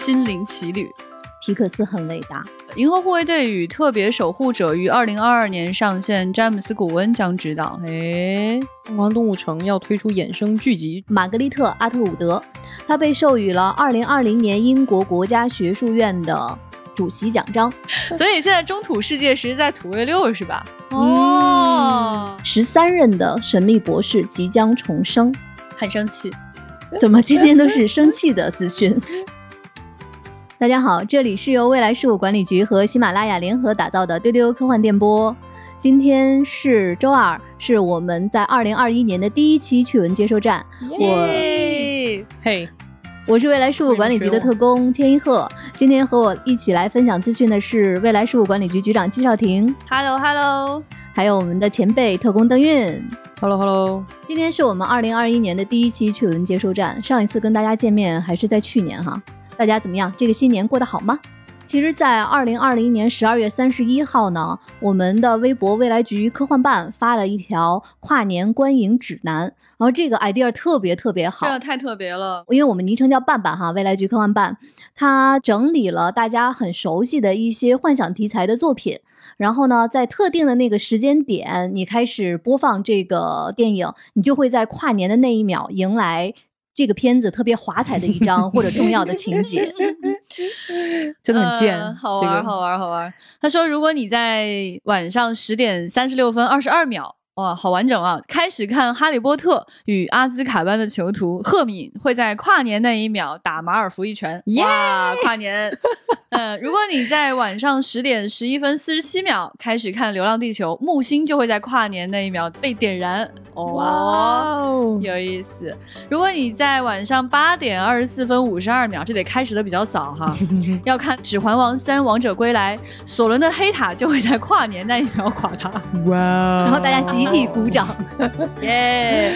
心灵奇旅》。皮克斯很伟大，《银河护卫队与特别守护者》于二零二二年上线，詹姆斯·古恩将执导。诶，疯狂动物城要推出衍生剧集，玛格丽特·阿特伍德，他被授予了二零二零年英国国家学术院的主席奖章。所以现在中土世界实在土卫六是吧？哦，十三任的神秘博士即将重生，很生气。怎么今天都是生气的资讯？大家好，这里是由未来事务管理局和喜马拉雅联合打造的丢丢科幻电波。今天是周二，是我们在二零二一年的第一期趣闻接收站。我嘿，我是未来事务管理局的特工千一鹤。今天和我一起来分享资讯的是未来事务管理局局长季少廷。Hello Hello，还有我们的前辈特工邓运。Hello Hello，今天是我们二零二一年的第一期趣闻接收站。上一次跟大家见面还是在去年哈。大家怎么样？这个新年过得好吗？其实，在二零二零年十二月三十一号呢，我们的微博未来局科幻办发了一条跨年观影指南，然后这个 idea 特别特别好，这个太特别了。因为我们昵称叫半半哈，未来局科幻办，它整理了大家很熟悉的一些幻想题材的作品，然后呢，在特定的那个时间点，你开始播放这个电影，你就会在跨年的那一秒迎来。这个片子特别华彩的一张或者重要的情节，真的很贱，呃、好玩，好玩，好玩。他说，如果你在晚上十点三十六分二十二秒，哇，好完整啊！开始看《哈利波特与阿兹卡班的囚徒》，赫敏会在跨年那一秒打马尔福一拳，哇，跨年。嗯，如果你在晚上十点十一分四十七秒开始看《流浪地球》，木星就会在跨年那一秒被点燃。哦，有意思。如果你在晚上八点二十四分五十二秒，这得开始的比较早哈，要看《指环王三：王者归来》，索伦的黑塔就会在跨年那一秒垮塌。哇！然后大家集体鼓掌，耶！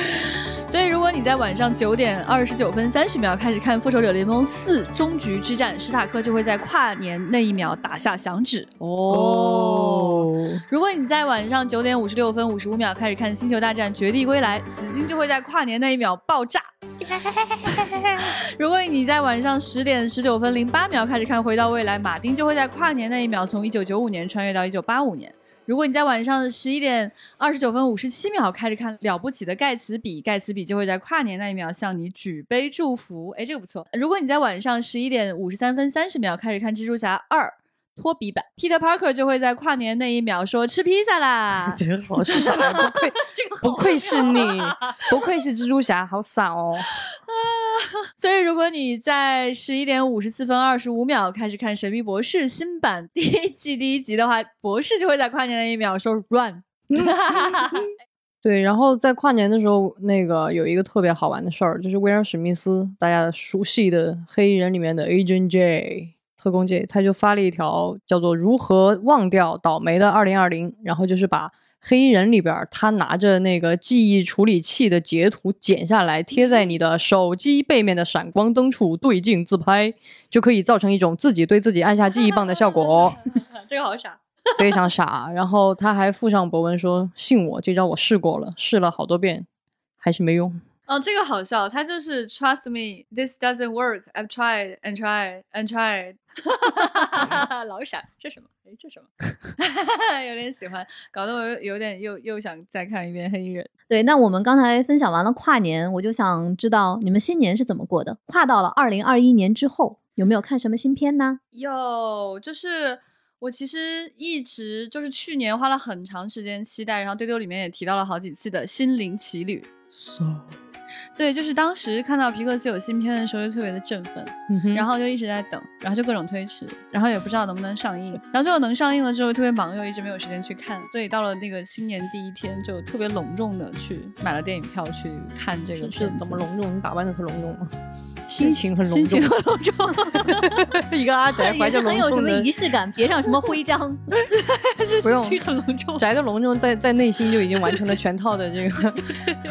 所以，如果你在晚上九点二十九分三十秒开始看《复仇者联盟四：终局之战》，史塔克就会在跨年那一秒打下响指。哦，如果你在晚上九点五十六分五十五秒开始看《星球大战：绝地归来》，死星就会在跨年那一秒爆炸。如果你在晚上十点十九分零八秒开始看《回到未来》，马丁就会在跨年那一秒从一九九五年穿越到一九八五年。如果你在晚上十一点二十九分五十七秒开始看《了不起的盖茨比》，盖茨比就会在跨年那一秒向你举杯祝福。哎，这个不错。如果你在晚上十一点五十三分三十秒开始看《蜘蛛侠二：托比版》，Peter Parker 就会在跨年那一秒说吃披萨啦。真好傻，不愧 不愧是你，不愧是蜘蛛侠，好傻哦。啊所以，如果你在十一点五十四分二十五秒开始看《神秘博士》新版第一季第一集的话，博士就会在跨年那一秒说 “run”。对，然后在跨年的时候，那个有一个特别好玩的事儿，就是威尔史密斯，大家熟悉的《黑衣人》里面的 Agent J 特工界他就发了一条叫做“如何忘掉倒霉的二零二零”，然后就是把。黑衣人里边，他拿着那个记忆处理器的截图剪下来，贴在你的手机背面的闪光灯处对镜自拍，就可以造成一种自己对自己按下记忆棒的效果。这个好傻，非常傻。然后他还附上博文说：“信我，这招我试过了，试了好多遍，还是没用。”哦，这个好笑，他就是 Trust me, this doesn't work. I've tried and tried and tried。老闪，这什么？哎，这什么？有点喜欢，搞得我有点又又想再看一遍《黑衣人》。对，那我们刚才分享完了跨年，我就想知道你们新年是怎么过的？跨到了二零二一年之后，有没有看什么新片呢？有，就是。我其实一直就是去年花了很长时间期待，然后丢丢里面也提到了好几次的《心灵奇旅》。So，对，就是当时看到皮克斯有新片的时候就特别的振奋，嗯、然后就一直在等，然后就各种推迟，然后也不知道能不能上映，然后最后能上映了之后特别忙，又一直没有时间去看，所以到了那个新年第一天就特别隆重的去买了电影票去看这个是怎么隆重？你打扮的特隆重吗？心情很隆重，心情很隆重。一个阿宅怀着隆重的，很有什么仪式感，别上什么徽章，不用，心情很隆重。宅的隆重在在内心就已经完成了全套的这个。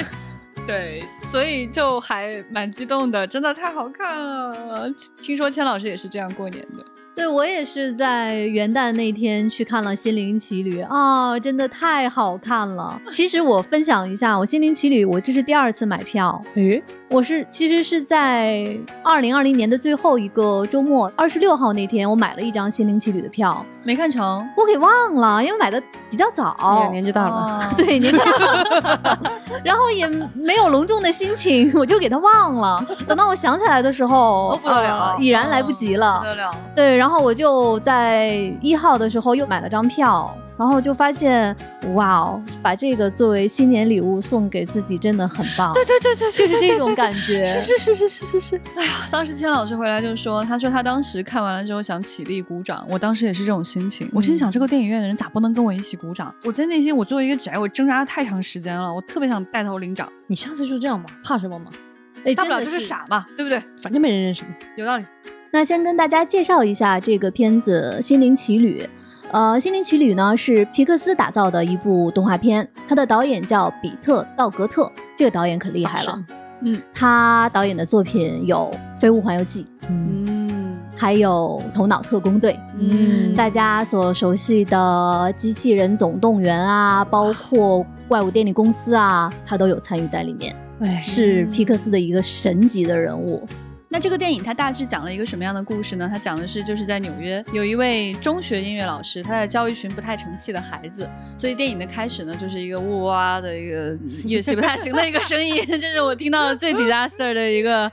对，所以就还蛮激动的，真的太好看了。听说千老师也是这样过年的。对我也是在元旦那天去看了《心灵奇旅》啊，真的太好看了。其实我分享一下，我《心灵奇旅》我这是第二次买票，诶，我是其实是在二零二零年的最后一个周末，二十六号那天，我买了一张《心灵奇旅》的票，没看成，我给忘了，因为买的比较早，年纪大了，哦 对，年纪大了，然后也没有隆重的心情，我就给他忘了。等到我想起来的时候，哦不得了呃已然来不及了。不得了。对，然后我就在一号的时候又买了张票，然后就发现，哇哦，把这个作为新年礼物送给自己真的很棒。对对对对，就是这种感觉。是是是是是是是。哎呀，当时千老师回来就说，他说他当时看完了之后想起立鼓掌，我当时也是这种心情。我心想，这个电影院的人咋不能跟我一起鼓掌？我在内心，我作为一个宅，我挣扎了太长时间了，我特别想带头领奖，你下次就这样吧，怕什么嘛？哎，大不了就是傻嘛，对不对？反正没人认识你。有道理。那先跟大家介绍一下这个片子《心灵奇旅》。呃，《心灵奇旅》呢是皮克斯打造的一部动画片，它的导演叫比特·道格特，这个导演可厉害了。嗯他导演的作品有《飞屋环游记》，嗯嗯还有《头脑特工队》。嗯，大家所熟悉的《机器人总动员》啊，包括《怪物电力公司》啊，他都有参与在里面，哎，是皮克斯的一个神级的人物。那这个电影它大致讲了一个什么样的故事呢？它讲的是就是在纽约有一位中学音乐老师，他在教一群不太成器的孩子，所以电影的开始呢就是一个呜哇的一个 乐器不太行的一个声音，这是我听到的最 disaster 的一个。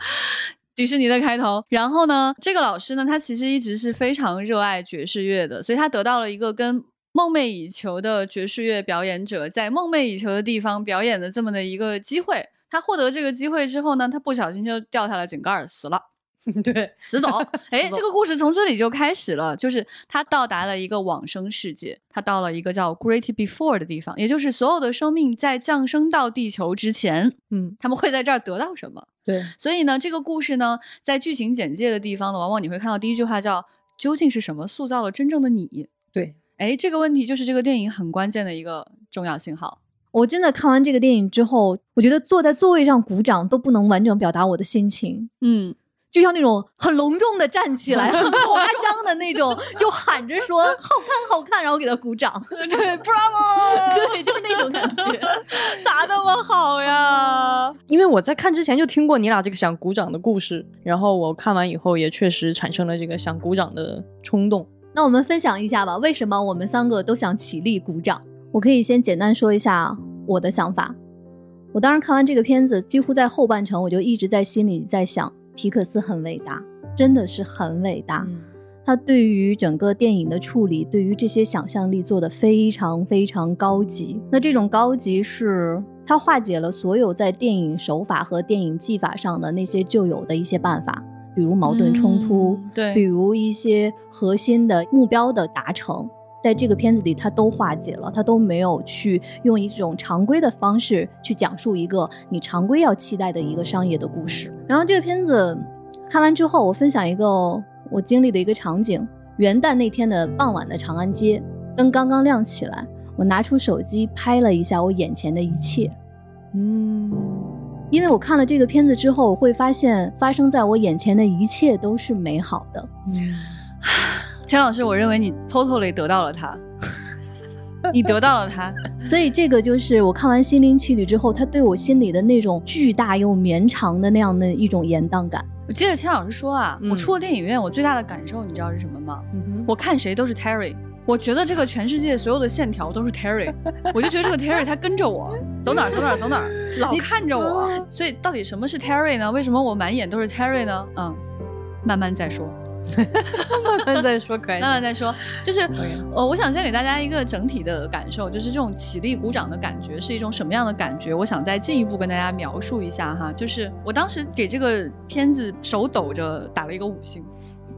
迪士尼的开头，然后呢，这个老师呢，他其实一直是非常热爱爵士乐的，所以他得到了一个跟梦寐以求的爵士乐表演者在梦寐以求的地方表演的这么的一个机会。他获得这个机会之后呢，他不小心就掉下了井盖儿死了。对，死走。哎，这个故事从这里就开始了，就是他到达了一个往生世界，他到了一个叫 Great Before 的地方，也就是所有的生命在降生到地球之前，嗯，他们会在这儿得到什么。对，所以呢，这个故事呢，在剧情简介的地方呢，往往你会看到第一句话叫“究竟是什么塑造了真正的你对，”。哎，这个问题就是这个电影很关键的一个重要信号。我真的看完这个电影之后，我觉得坐在座位上鼓掌都不能完整表达我的心情，嗯，就像那种很隆重的站起来、很夸 张的那种，就喊着说“好看，好看”，然后给他鼓掌。对，Bravo，对，就那种感觉。咋那么好呀？因为我在看之前就听过你俩这个想鼓掌的故事，然后我看完以后也确实产生了这个想鼓掌的冲动。那我们分享一下吧，为什么我们三个都想起立鼓掌？我可以先简单说一下我的想法。我当时看完这个片子，几乎在后半程我就一直在心里在想，皮克斯很伟大，真的是很伟大。嗯他对于整个电影的处理，对于这些想象力做的非常非常高级。那这种高级是他化解了所有在电影手法和电影技法上的那些旧有的一些办法，比如矛盾冲突，嗯对比如一些核心的目标的达成。在这个片子里，他都化解了，他都没有去用一种常规的方式去讲述一个你常规要期待的一个商业的故事。然后这个片子看完之后，我分享一个我经历的一个场景：元旦那天的傍晚的长安街，灯刚刚亮起来，我拿出手机拍了一下我眼前的一切。嗯，因为我看了这个片子之后，我会发现发生在我眼前的一切都是美好的。钱老师，我认为你 totally 得到了他，你得到了他。所以这个就是我看完《心灵奇旅》之后，他对我心里的那种巨大又绵长的那样的一种延宕感。我接着钱老师说啊，嗯我出了电影院，我最大的感受你知道是什么吗？嗯我看谁都是 Terry，我觉得这个全世界所有的线条都是 Terry，我就觉得这个 Terry 他跟着我，走哪儿走哪儿走哪儿，老看着我。所以到底什么是 Terry 呢？为什么我满眼都是 Terry 呢？嗯，慢慢再说。慢慢再说可以。慢慢再说，就是呃，我想先给大家一个整体的感受，就是这种起立鼓掌的感觉是一种什么样的感觉？我想再进一步跟大家描述一下哈，就是我当时给这个片子手抖着打了一个五星。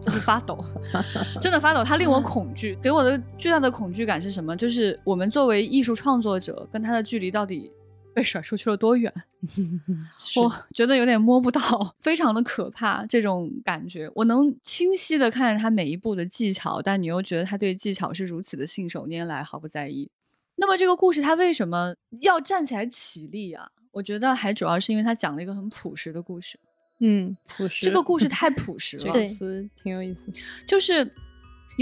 就是发抖，真的发抖，它令我 恐惧，给我的巨大的恐惧感是什么？就是我们作为艺术创作者，跟他的距离到底被甩出去了多远？我觉得有点摸不到，非常的可怕。这种感觉，我能清晰的看着他每一步的技巧，但你又觉得他对技巧是如此的信手拈来，毫不在意。那么这个故事他为什么要站起来起立啊？我觉得还主要是因为他讲了一个很朴实的故事。嗯，朴实。这个故事 太朴实了，这个词挺有意思。就是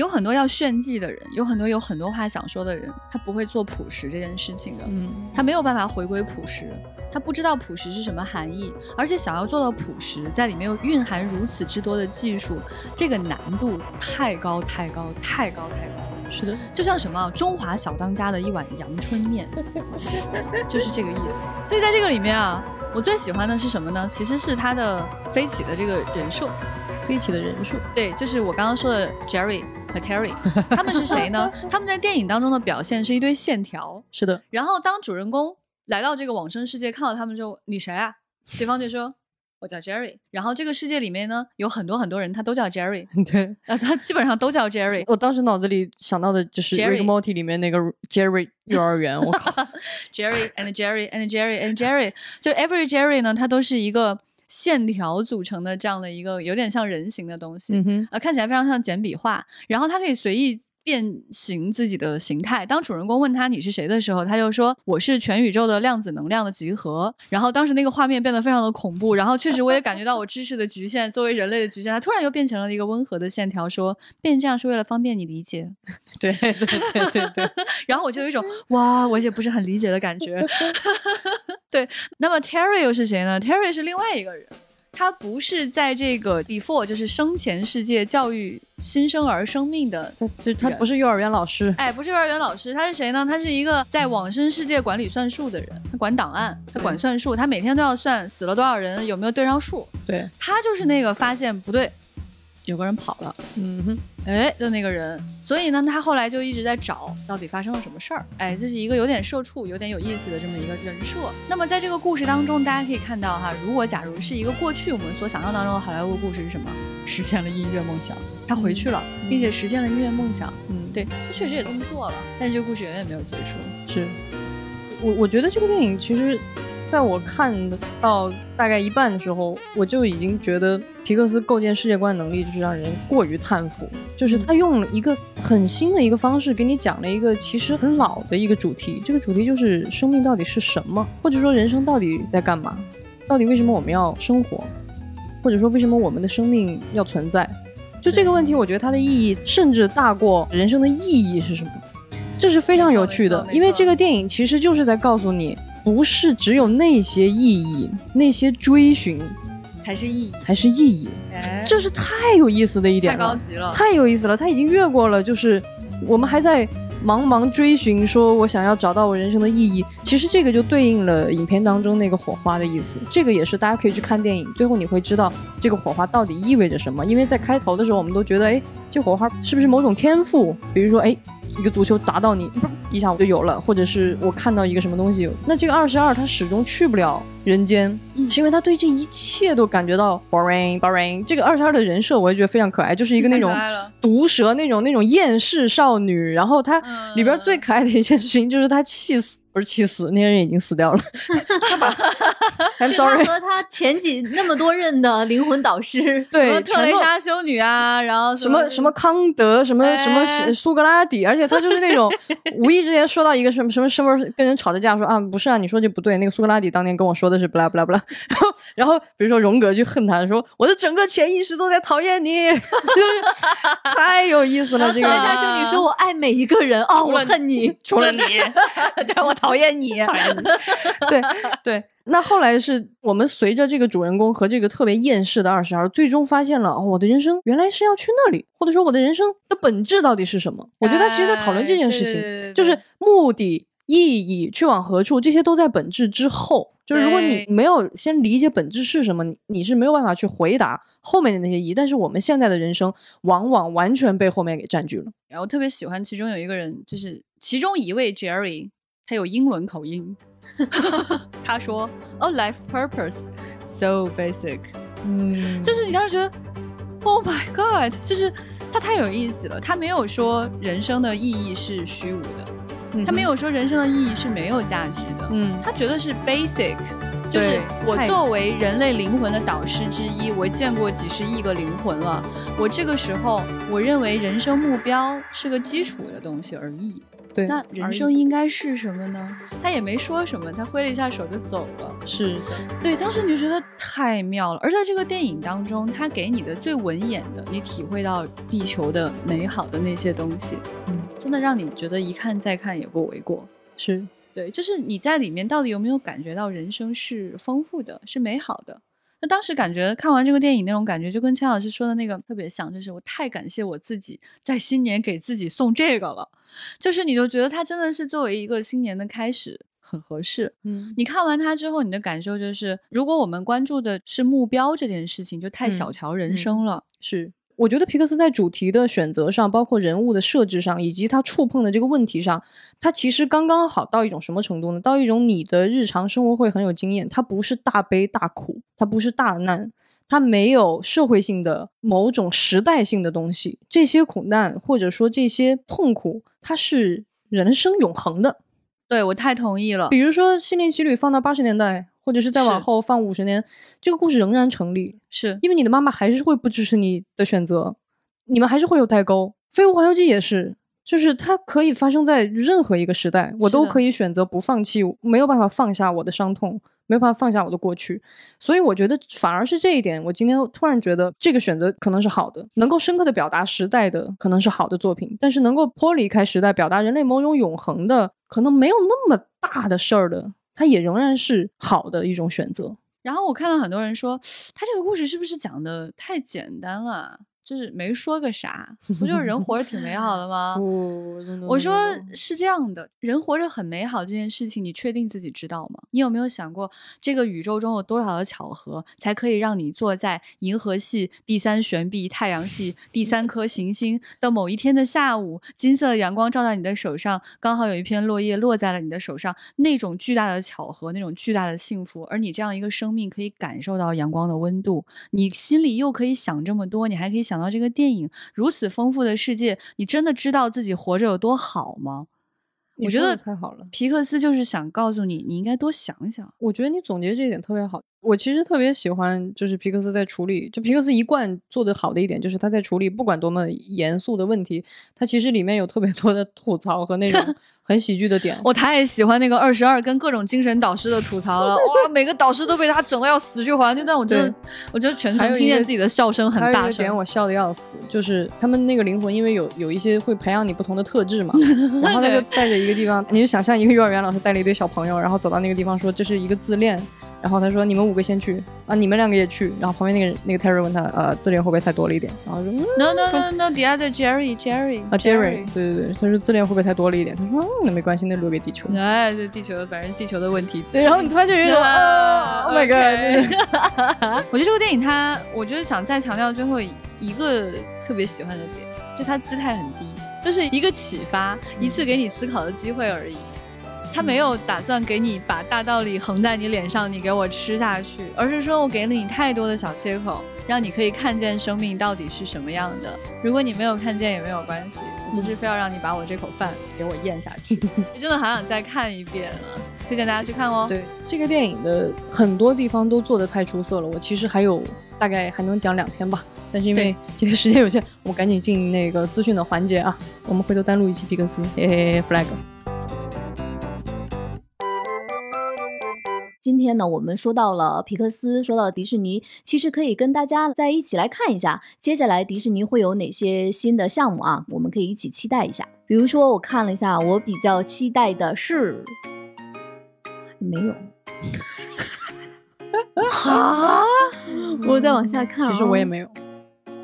有很多要炫技的人，有很多有很多话想说的人，他不会做朴实这件事情的。嗯，他没有办法回归朴实，他不知道朴实是什么含义，而且想要做到朴实，在里面又蕴含如此之多的技术，这个难度太高太高太高太高。是的，就像什么中华小当家的一碗阳春面，就是这个意思。所以在这个里面啊，我最喜欢的是什么呢？其实是他的飞起的这个人设，飞起的人设。对，就是我刚刚说的 Jerry 和 Terry，他们是谁呢？他们在电影当中的表现是一堆线条。是的。然后当主人公来到这个往生世界，看到他们之后，你谁啊？对方就说。我叫 Jerry，然后这个世界里面呢，有很多很多人，他都叫 Jerry，对，啊，他基本上都叫 Jerry。我当时脑子里想到的就是《Rick Morty》里面那个 Jerry 幼儿园，我靠，Jerry and Jerry and Jerry and Jerry，就 Every Jerry 呢，他都是一个线条组成的这样的一个有点像人形的东西，啊，看起来非常像简笔画，然后它可以随意。变形自己的形态。当主人公问他你是谁的时候，他就说我是全宇宙的量子能量的集合。然后当时那个画面变得非常的恐怖。然后确实我也感觉到我知识的局限，作为人类的局限。他突然又变成了一个温和的线条，说变这样是为了方便你理解。对对对对对。然后我就有一种哇，我也不是很理解的感觉。对。那么 Terry 又是谁呢？Terry 是另外一个人。他不是在这个 before，就是生前世界教育新生儿生命的，他就他不是幼儿园老师，哎，不是幼儿园老师，他是谁呢？他是一个在往生世界管理算术的人，他管档案，他管算术，他每天都要算死了多少人，有没有对上数。对他就是那个发现不对。有个人跑了，嗯哼，哎就那个人，所以呢，他后来就一直在找到底发生了什么事儿，哎，这是一个有点社畜、有点有意思的这么一个人设。那么在这个故事当中，大家可以看到哈，如果假如是一个过去我们所想象当中的好莱坞故事是什么？实现了音乐梦想，他回去了，并且实现了音乐梦想。嗯，对他确实也这么做了，但是这个故事远远没有结束。是我我觉得这个电影其实。在我看到大概一半的时候，我就已经觉得皮克斯构建世界观能力就是让人过于叹服。就是他用了一个很新的一个方式给你讲了一个其实很老的一个主题，这个主题就是生命到底是什么，或者说人生到底在干嘛，到底为什么我们要生活，或者说为什么我们的生命要存在？就这个问题，我觉得它的意义甚至大过人生的意义是什么，这是非常有趣的，因为这个电影其实就是在告诉你。不是只有那些意义，那些追寻才是意义，才是意义。这是太有意思的一点了，太高级了，太有意思了。他已经越过了，就是我们还在茫茫追寻，说我想要找到我人生的意义。其实这个就对应了影片当中那个火花的意思。这个也是大家可以去看电影，最后你会知道这个火花到底意味着什么。因为在开头的时候，我们都觉得，哎，这火花是不是某种天赋？比如说，哎。一个足球砸到你，一下我就有了，或者是我看到一个什么东西，那这个二十二他始终去不了人间，是因为他对这一切都感觉到 boring boring。这个二十二的人设我也觉得非常可爱，就是一个那种毒舌那种那种厌世少女，然后她里边最可爱的一件事情就是她气死。不是气死，那些人已经死掉了。I'm sorry。和他前几那么多任的灵魂导师，对，特蕾莎修女啊，然后什么什么康德，什么什么苏格拉底，而且他就是那种无意之间说到一个什么什么什么跟人吵着架，说啊不是啊，你说这不对，那个苏格拉底当年跟我说的是不啦不啦不啦。然后然后比如说荣格就恨他，说我的整个潜意识都在讨厌你，就是太有意思了。这个特蕾莎修女说我爱每一个人哦，我恨你，除了你，对我。讨厌你，讨厌你。对对，那后来是我们随着这个主人公和这个特别厌世的二十二，最终发现了我的人生原来是要去那里，或者说我的人生的本质到底是什么？我觉得他其实在讨论这件事情，就是目的、意义、去往何处，这些都在本质之后。就是如果你没有先理解本质是什么，你你是没有办法去回答后面的那些疑。但是我们现在的人生往往完全被后面给占据了。然后特别喜欢其中有一个人，就是其中一位 Jerry。他有英伦口音，他说：“Oh, life purpose so basic。”嗯，就是你当时觉得，Oh my God，就是他太有意思了。他没有说人生的意义是虚无的，他没有说人生的意义是没有价值的。嗯，他觉得是 basic，就是我作为人类灵魂的导师之一，我见过几十亿个灵魂了。我这个时候，我认为人生目标是个基础的东西而已。对，那人生应该是什么呢？他也没说什么，他挥了一下手就走了。是的，对，当时你就觉得太妙了。而在这个电影当中，他给你的最文眼的，你体会到地球的美好的那些东西，嗯，真的让你觉得一看再看也不为过。是对，就是你在里面到底有没有感觉到人生是丰富的，是美好的？那当时感觉看完这个电影那种感觉，就跟钱老师说的那个特别像，就是我太感谢我自己在新年给自己送这个了，就是你就觉得它真的是作为一个新年的开始很合适。嗯，你看完它之后，你的感受就是，如果我们关注的是目标这件事情，就太小嗯瞧人生了。是。我觉得皮克斯在主题的选择上，包括人物的设置上，以及他触碰的这个问题上，他其实刚刚好到一种什么程度呢？到一种你的日常生活会很有经验，它不是大悲大苦，它不是大难，它没有社会性的某种时代性的东西。这些苦难或者说这些痛苦，它是人生永恒的。对我太同意了比。如说《心灵奇旅》放到八十年代，或者是再往后放五十年，这个故事仍然成立。是因为你的妈妈还是会不支持你的选择，你们还是会有代沟。《飞屋环游记》也是，就是它可以发生在任何一个时代，我都可以选择不放弃，没有办法放下我的伤痛，没有办法放下我的过去。所以我觉得反而是这一点，我今天突然觉得这个选择可能是好的，能够深刻的表达时代的可能是好的作品，但是能够脱离开时代，表达人类某种永恒的，可能没有那么大的事儿的，它也仍然是好的一种选择。然后我看到很多人说，他这个故事是不是讲的太简单了？就是没说个啥，不就是人活着挺美好的吗？我说是这样的，人活着很美好这件事情，你确定自己知道吗？你有没有想过，这个宇宙中有多少的巧合，才可以让你坐在银河系第三悬臂太阳系第三颗行星的某一天的下午，金色的阳光照在你的手上，刚好有一片落叶落在了你的手上，那种巨大的巧合，那种巨大的幸福，而你这样一个生命可以感受到阳光的温度，你心里又可以想这么多，你还可以想到这个电影如此丰富的世界，你真的知道自己活着有多好吗？我觉得得太好了。皮克斯就是想告诉你，你应该多想想。我觉得你总结这一点特别好。我其实特别喜欢，就是皮克斯在处理，就皮克斯一贯做的好的一点，就是他在处理不管多么严肃的问题，他其实里面有特别多的吐槽和那种 很喜剧的点。我太喜欢那个二十二跟各种精神导师的吐槽了，哇，每个导师都被他整的要死去活来，那段我真的，我觉得全程听见自己的笑声很大还有一个点声。我笑的要死，就是他们那个灵魂，因为有有一些会培养你不同的特质嘛，然后他就带着一个地方，你就想象一个幼儿园老师带了一堆小朋友，然后走到那个地方说这是一个自恋。然后他说：“你们五个先去啊，你们两个也去。”然后旁边那个那个 Terry 问他：“呃，自恋会不会太多了一点？”然后说：“嗯 No no no no，底下的 Jerry Jerry 啊，Jerry，对对对，他说自恋会不会太多了一点？他说：“嗯，那没关系，那留给地球。哎，这地球，反正地球的问题。对，然后你突然就有一种，Oh my god！我觉得这部电影它，我就是想再强调最后一个特别喜欢的点，就它姿态很低，就是一个启发，一次给你思考的机会而已。他没有打算给你把大道理横在你脸上，你给我吃下去，而是说我给了你太多的小切口，让你可以看见生命到底是什么样的。如果你没有看见也没有关系，我不是非要让你把我这口饭给我咽下去。你真的好想再看一遍啊！推荐大家去看哦。对这个电影的很多地方都做得太出色了，我其实还有大概还能讲两天吧，但是因为今天时间有限，我赶紧进那个资讯的环节啊，我们回头单录一期皮克斯，嘿嘿嘿，flag。今天呢，我们说到了皮克斯，说到了迪士尼，其实可以跟大家再一起来看一下，接下来迪士尼会有哪些新的项目啊？我们可以一起期待一下。比如说，我看了一下，我比较期待的是，没有，啊，我再往下看、啊。其实我也没有，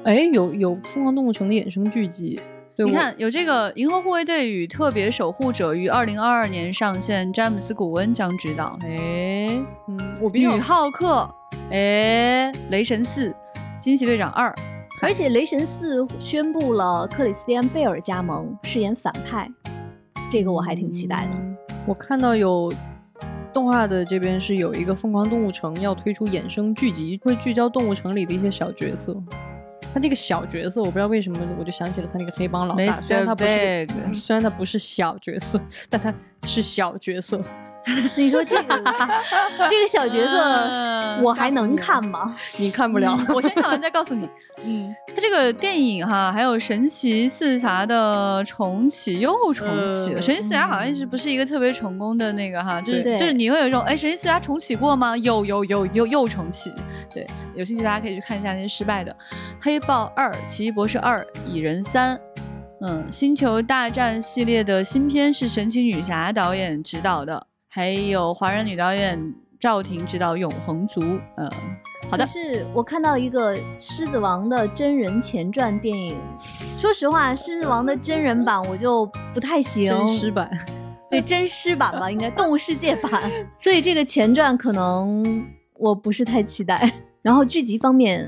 哎，有有《疯狂动物城》的衍生剧集，你看，有这个《银河护卫队与特别守护者》于二零二二年上线，詹姆斯·古恩将执导。哎，嗯，我比女较浩克，哎，雷神四，惊奇队长二，而且雷神四宣布了克里斯蒂安·贝尔加盟饰演反派，这个我还挺期待的。嗯我看到有动画的这边是有一个《疯狂动物城》要推出衍生剧集，会聚焦动物城里的一些小角色。他这个小角色，我不知道为什么，我就想起了他那个黑帮老大。虽然他不是虽然他不是小角色，但他是小角色。你说这个 这个小角色，嗯我还能看吗？你看不了。嗯我先看完 再告诉你。嗯，他这个电影哈，还有神奇四侠的重启又重启了。呃神奇四侠好像一直不是一个特别成功的那个哈，就是对就是你会有一种哎，神奇四侠重启过吗？有有有又又重启。对，有兴趣大家可以去看一下那些失败的。黑豹二、奇异博士二、蚁人三。嗯，星球大战系列的新片是神奇女侠导演执导的，还有华人女导演赵婷执导《永恒族》。呃，好的但。是我看到一个《狮子王》的真人前传电影，说实话，《狮子王》的真人版我就不太行，真实版，对真狮版吧，应该动物世界版，所以这个前传可能我不是太期待。然后剧集方面，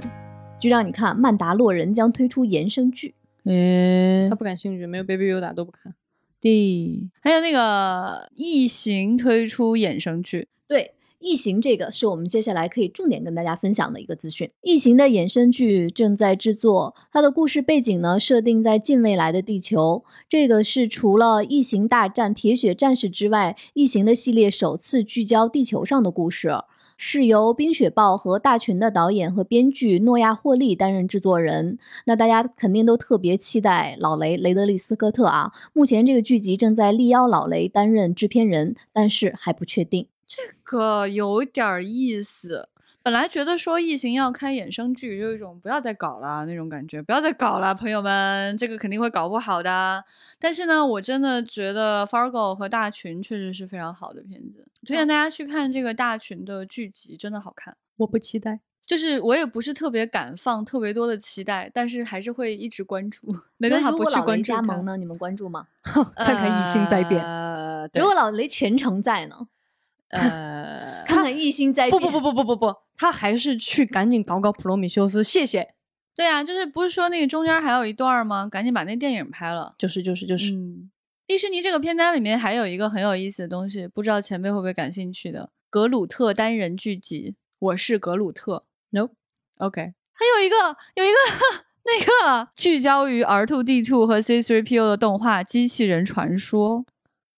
就让你看，曼达洛人将推出衍生剧。嗯他不感兴趣，没有 Baby Yoda 都不看。对，还有那个《异形》推出衍生剧，对，《异形》这个是我们接下来可以重点跟大家分享的一个资讯。《异形》的衍生剧正在制作，它的故事背景呢设定在近未来的地球。这个是除了《异形大战铁血战士》之外，《异形》的系列首次聚焦地球上的故事。是由《冰雪豹》和《大群》的导演和编剧诺亚·霍利担任制作人。那大家肯定都特别期待老雷雷德利·斯科特啊。目前这个剧集正在力邀老雷担任制片人，但是还不确定。这个有点儿意思。本来觉得说异形要开衍生剧，有一种不要再搞了那种感觉，不要再搞了，朋友们，这个肯定会搞不好的。但是呢，我真的觉得 Fargo 和大群确实是非常好的片子，推荐大家去看这个大群的剧集，真的好看。我不期待。就是我也不是特别敢放特别多的期待，但是还是会一直关注，没办法不去关注它加盟呢？你们关注吗？看看异性在变呃，如果老雷全程在呢？呃，看看异星灾变。不不不不不不不，他还是去赶紧搞搞普罗米修斯，谢谢。对啊，就是不是说那个中间还有一段吗？赶紧把那电影拍了。就是就是就是，嗯，迪士尼这个片单里面还有一个很有意思的东西，不知道前辈会不会感兴趣的格鲁特单人剧集《我是格鲁特》。Nope OK，还有一个有一个 那个聚焦于 R two D two 和 C three PO 的动画《机器人传说》。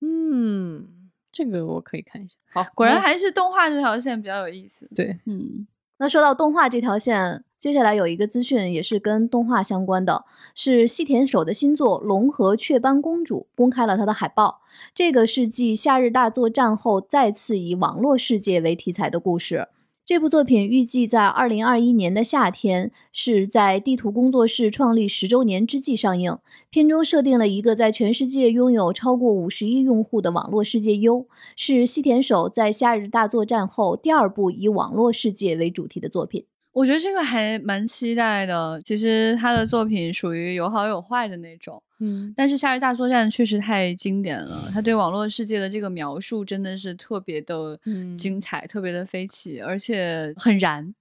嗯，这个我可以看一下。好，果然还是动画这条线比较有意思。对，嗯，那说到动画这条线，接下来有一个资讯也是跟动画相关的，是细田守的新作《龙和雀斑公主》公开了它的海报。这个是继《夏日大作战》后再次以网络世界为题材的故事。这部作品预计在二零二一年的夏天，是在地图工作室创立十周年之际上映。片中设定了一个在全世界拥有超过五十亿用户的网络世界 U，是西田守在《夏日大作战》后第二部以网络世界为主题的作品。我觉得这个还蛮期待的。其实他的作品属于有好有坏的那种。嗯，但是《夏日大作战》确实太经典了，他对网络世界的这个描述真的是特别的嗯精彩，特别的飞起，而且很燃，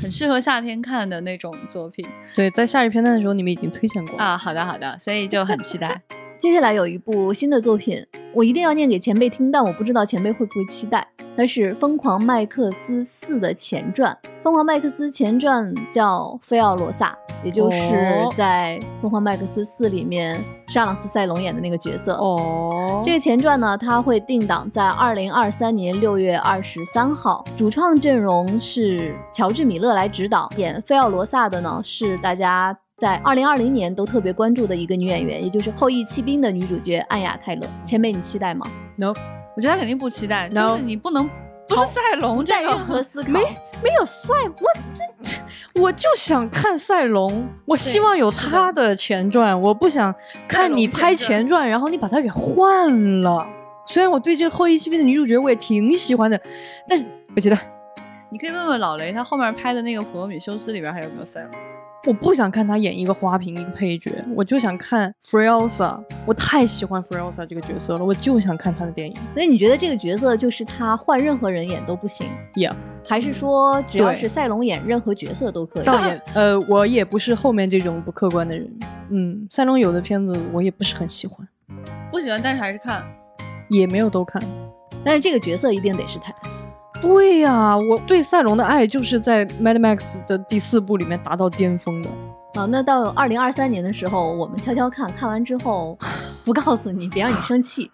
很适合夏天看的那种作品对，在夏日片段的时候你们已经推荐过。啊。好的，好的，所以就很期待。接下来有一部新的作品，我一定要念给前辈听，但我不知道前辈会不会期待。它是《疯狂麦克斯四》的前传，《疯狂麦克斯》前传叫《菲奥罗萨》，也就是哦在《疯狂麦克斯四》里面沙朗斯·塞隆演的那个角色。哦这个前传呢，它会定档在二零二三年六月二十三号。主创阵容是乔治·米勒来指导，演菲奥罗萨的呢是大家在二零二零年都特别关注的一个女演员，也就是《后羿弃兵》的女主角艾雅·泰勒。前辈，你期待吗？no 我觉得她肯定不期待 No 就是你不能不是赛龙这带任何思考。没没有赛，我这 我就想看赛龙，我希望有他的前传，我不想看你拍前传，然后你把它给换了。虽然我对这个后羿弃兵的女主角我也挺喜欢的，但是不期待，你可以问问老雷，他后面拍的那个《普罗米修斯》里边还有没有赛龙？我不想看他演一个花瓶一个配角，我就想看 Frelsa，我太喜欢 Frelsa 这个角色了，我就想看他的电影。所以你觉得这个角色就是他换任何人演都不行 Yeah 还是说只要是赛龙演任何角色都可以？导演，呃，我也不是后面这种不客观的人。嗯，赛龙有的片子我也不是很喜欢，不喜欢，但是还是看。也没有都看。但是这个角色一定得是他。对呀、我对赛龙的爱就是在 Mad Max 的第四部里面达到巅峰的。好，那到二零二三年的时候，我们悄悄看看完之后，不告诉你，别让你生气。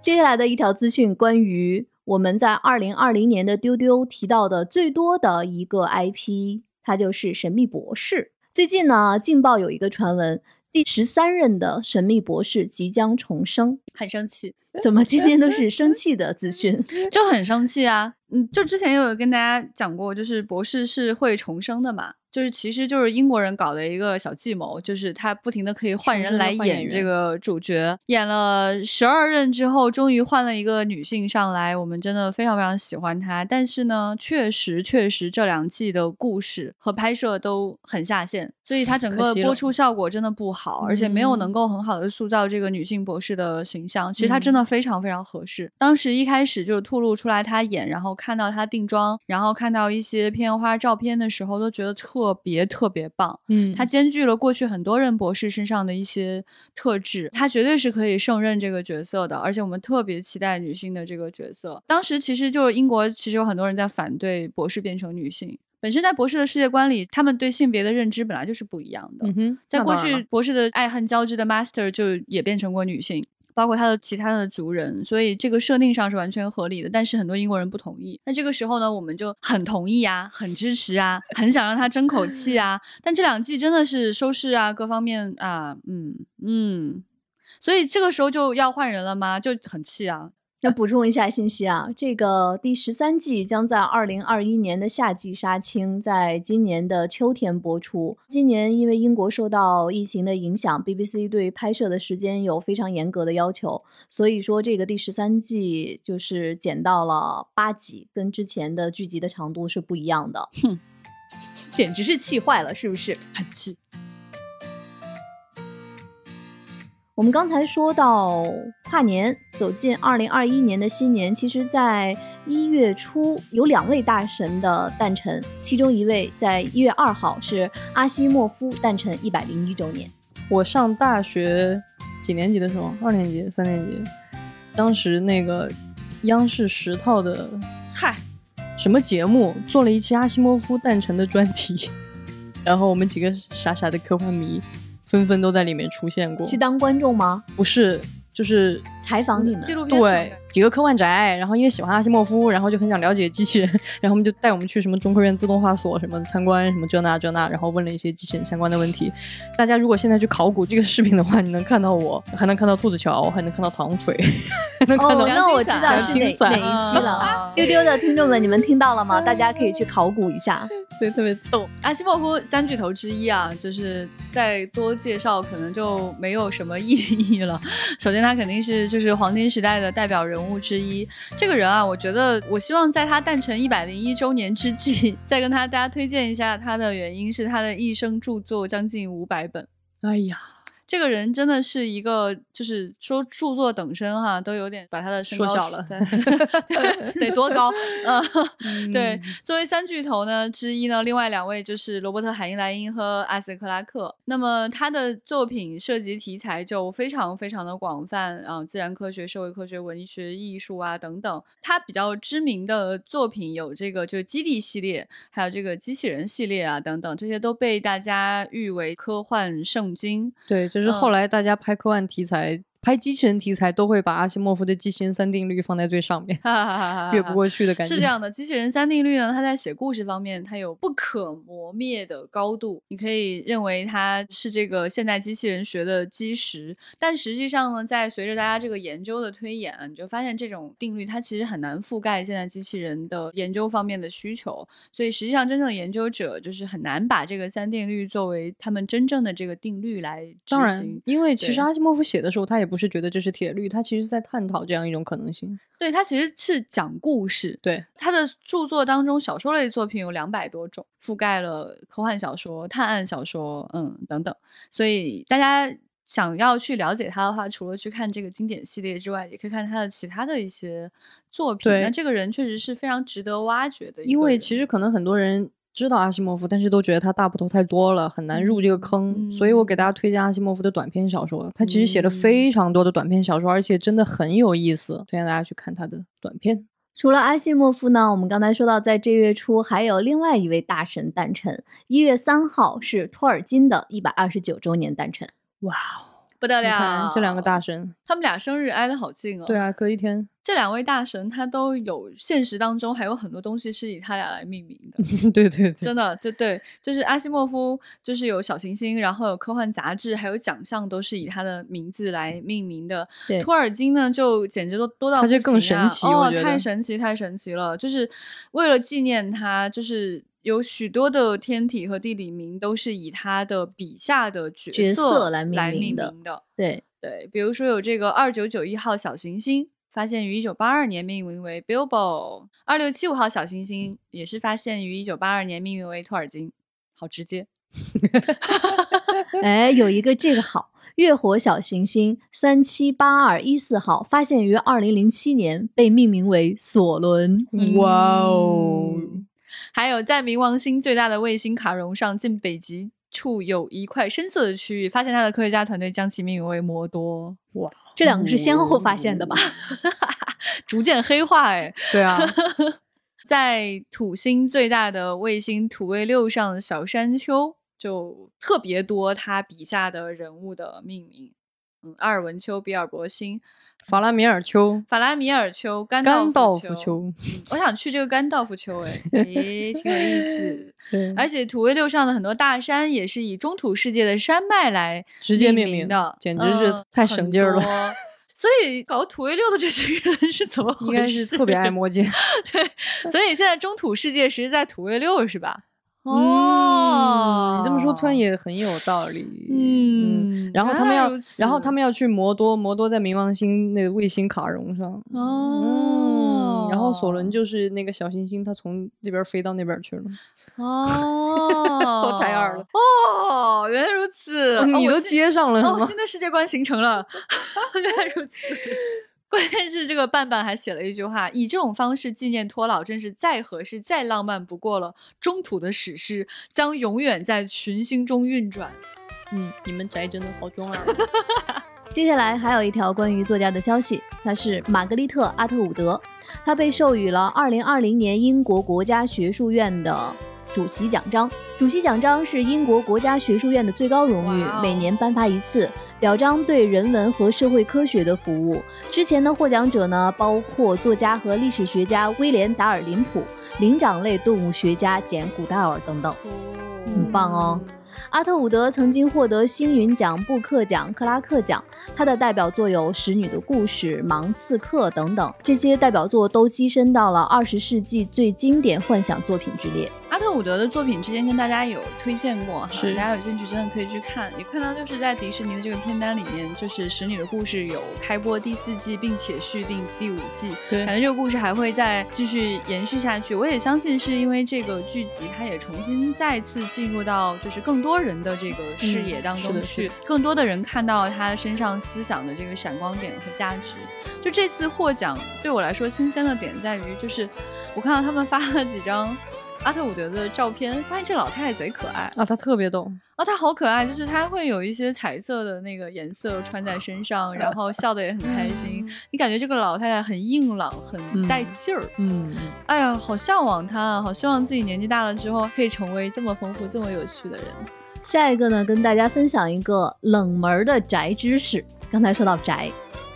接下来的一条资讯，关于我们在二零二零年的丢丢提到的最多的一个 IP，它就是《神秘博士》。最近呢，劲爆有一个传闻，第十三任的神秘博士即将重生，很生气。怎么今天都是生气的资讯？就很生气啊！嗯，就之前有跟大家讲过，就是博士是会重生的嘛。就是其实就是英国人搞的一个小计谋，就是他不停的可以换人来演这个主角，演了十二任之后，终于换了一个女性上来，我们真的非常非常喜欢她。但是呢，确实确实这两季的故事和拍摄都很下线，所以它整个播出效果真的不好，而且没有能够很好的塑造这个女性博士的形象。其实她真的非常非常合适。当时一开始就是吐露出来她演，然后看到她定妆，然后看到一些片花照片的时候，都觉得特。别特别棒，嗯，她兼具了过去很多任博士身上的一些特质，她绝对是可以胜任这个角色的。而且我们特别期待女性的这个角色。当时其实就是英国，其实有很多人在反对博士变成女性。本身在博士的世界观里，他们对性别的认知本来就是不一样的。嗯哼，在过去博士的爱恨交织的 Master 就也变成过女性。包括他的其他的族人，所以这个设定上是完全合理的。但是很多英国人不同意。那这个时候呢，我们就很同意啊，很支持啊，很想让他争口气啊。但这两季真的是收视啊，各方面啊，嗯嗯，所以这个时候就要换人了吗？就很气啊。要补充一下信息啊，这个第十三季将在二零二一年的夏季杀青，在今年的秋天播出。今年因为英国受到疫情的影响，BBC 对拍摄的时间有非常严格的要求，所以说这个第十三季就是减到了八集，跟之前的剧集的长度是不一样的。哼，简直是气坏了，是不是？很气。我们刚才说到跨年，走进二零二一年的新年，其实，在一月初有两位大神的诞辰，其中一位在一月二号是阿西莫夫诞辰一百零一周年。我上大学几年级的时候，二年级、三年级，当时那个央视十套的嗨什么节目做了一期阿西莫夫诞辰的专题，然后我们几个傻傻的科幻迷。纷纷都在里面出现过，去当观众吗？不是，就是采访你们。纪录片对，几个科幻宅，然后因为喜欢阿西莫夫，然后就很想了解机器人，然后我们就带我们去什么中科院自动化所什么参观，什么这那这那，然后问了一些机器人相关的问题。大家如果现在去考古这个视频的话，你能看到我，还能看到兔子桥，还 能看到唐腿，能看到。那我知道是哪哪一期了。丢丢的听众们，你们听到了吗？大家可以去考古一下。对，特别逗。阿西莫夫三巨头之一啊，就是再多介绍可能就没有什么意义了。首先，他肯定是就是黄金时代的代表人物之一。这个人啊，我觉得我希望在他诞辰一百零一周年之际，再跟他大家推荐一下他的原因是他的一生著作将近五百本。哎呀。这个人真的是一个，就是说著作等身哈，都有点把他的身高缩小了，得多高？嗯，对。作为三巨头呢之一呢，另外两位就是罗伯特海因莱因和阿瑟克拉克。那么他的作品涉及题材就非常非常的广泛啊，自然科学、社会科学、文学、艺术啊等等。他比较知名的作品有这个就是基地系列，还有这个机器人系列啊等等，这些都被大家誉为科幻圣经。对，就。就是后来大家拍科幻题材。拍机器人题材都会把阿西莫夫的机器人三定律放在最上面，越不过去的感觉。是这样的，机器人三定律呢，它在写故事方面，它有不可磨灭的高度。你可以认为它是这个现代机器人学的基石，但实际上呢，在随着大家这个研究的推演，你就发现这种定律它其实很难覆盖现在机器人的研究方面的需求。所以实际上，真正的研究者就是很难把这个三定律作为他们真正的这个定律来执行。因为其实阿西莫夫写的时候，他也。不是觉得这是铁律，他其实在探讨这样一种可能性。对他其实是讲故事。对他的著作当中，小说类作品有两百多种，覆盖了科幻小说、探案小说，嗯等等。所以大家想要去了解他的话，除了去看这个经典系列之外，也可以看他的其他的一些作品。那这个人确实是非常值得挖掘的，因为其实可能很多人。知道阿西莫夫，但是都觉得他大部头太多了，很难入这个坑。所以我给大家推荐阿西莫夫的短篇小说，他其实写了非常多的短篇小说，而且真的很有意思，推荐大家去看他的短篇。除了阿西莫夫呢，我们刚才说到，在这月初还有另外一位大神诞辰，一月三号是托尔金的一百二十九周年诞辰。哇哦！不得你看了！这两个大，神，他们俩生日挨得好近哦。对，啊，隔一天，这两位大神他都有现实当中还有很多东西是以他俩来命名的。对对对，真的，就对，就是阿西莫夫，就是有小行星，然后有科幻杂志，还有奖项都是以他的名字来命名的。对托尔金呢，就简直都多到他就更神奇我哦，觉得太神奇，太神奇了！就是为了纪念他，就是有许多的天体和地理名都是以他的笔下的角角色色来命名的。对，对，比如说有这个二九九一号小行星，发现于一九八二年，命名为 Bilbo；二六七五号小行星也是发现于一九八二年，命名为托尔金。好直接，哎，有一个这个好，月火小行星三七八二一四号发现于二零零七年，被命名为索伦。哇哦，嗯还有在冥王星最大的卫星卡戎上近北极处有一块深色的区域，发现它的科学家团队将其命名为摩多。哇，这两个是先后发现的吧？逐渐黑化，哎，对啊，在土星最大的卫星土卫六上的小山丘，就特别多他笔下的人物的命名。嗯，阿尔文丘、比尔博星、法拉米尔丘、法拉米尔丘、甘甘道夫夫丘，嗯我想去这个甘道夫丘，哎，诶，挺有意思。对，而且土卫六上的很多大山也是以中土世界的山脉来直接命名的，简直是嗯太省劲儿了。所以搞土卫六的这群人是怎么回事？应该是特别爱摸 金。对，所以现在中土世界实是在土卫六是吧？哦，你这么说突然也很有道理。嗯然后他们要然后他们要去摩多，摩多在冥王星那个卫星卡戎上。哦嗯，然后索伦就是那个小行星，他从这边飞到那边去了。哦，太二了哦，原来如此，哦你都接上了是哦，新的世界观形成了，原来如此。关键是这个伴伴还写了一句话：以这种方式纪念托老，真是再合适、再浪漫不过了。中土的史诗将永远在群星中运转。嗯，你们宅真的好中二。接下来还有一条关于作家的消息，他是玛格丽特·阿特伍德，他被授予了2020年英国国家学术院的主席奖章。主席奖章是英国国家学术院的最高荣誉每年颁发一次，表彰对人文和社会科学的服务。之前的获奖者呢，包括作家和历史学家威廉·达尔林普、灵长类动物学家简·古道尔等等。很棒哦。阿特伍德曾经获得星云奖、布克奖、克拉克奖，他的代表作有《使女的故事》《盲刺客》等等，这些代表作都跻身到了二十世纪最经典幻想作品之列。阿特伍德的作品之前跟大家有推荐过哈，大家有兴趣真的可以去看。你看到就是在迪士尼的这个片单里面，就是《使女的故事》有开播第四季，并且续订第五季，对感觉这个故事还会再继续延续下去。我也相信是因为这个剧集，它也重新再次进入到就是更多人的这个视野当中去，的更多的人看到他身上思想的这个闪光点和价值。就这次获奖对我来说新鲜的点在于，就是我看到他们发了几张阿特伍德的照片，发现这老太太贼可爱啊，她特别逗。啊，她好可爱，就是她会有一些彩色的那个颜色穿在身上，然后笑得也很开心。你感觉这个老太太很硬朗，很带劲儿。嗯，哎呀，好向往她啊，好希望自己年纪大了之后可以成为这么丰富、这么有趣的人。下一个呢，跟大家分享一个冷门的宅知识。刚才说到宅，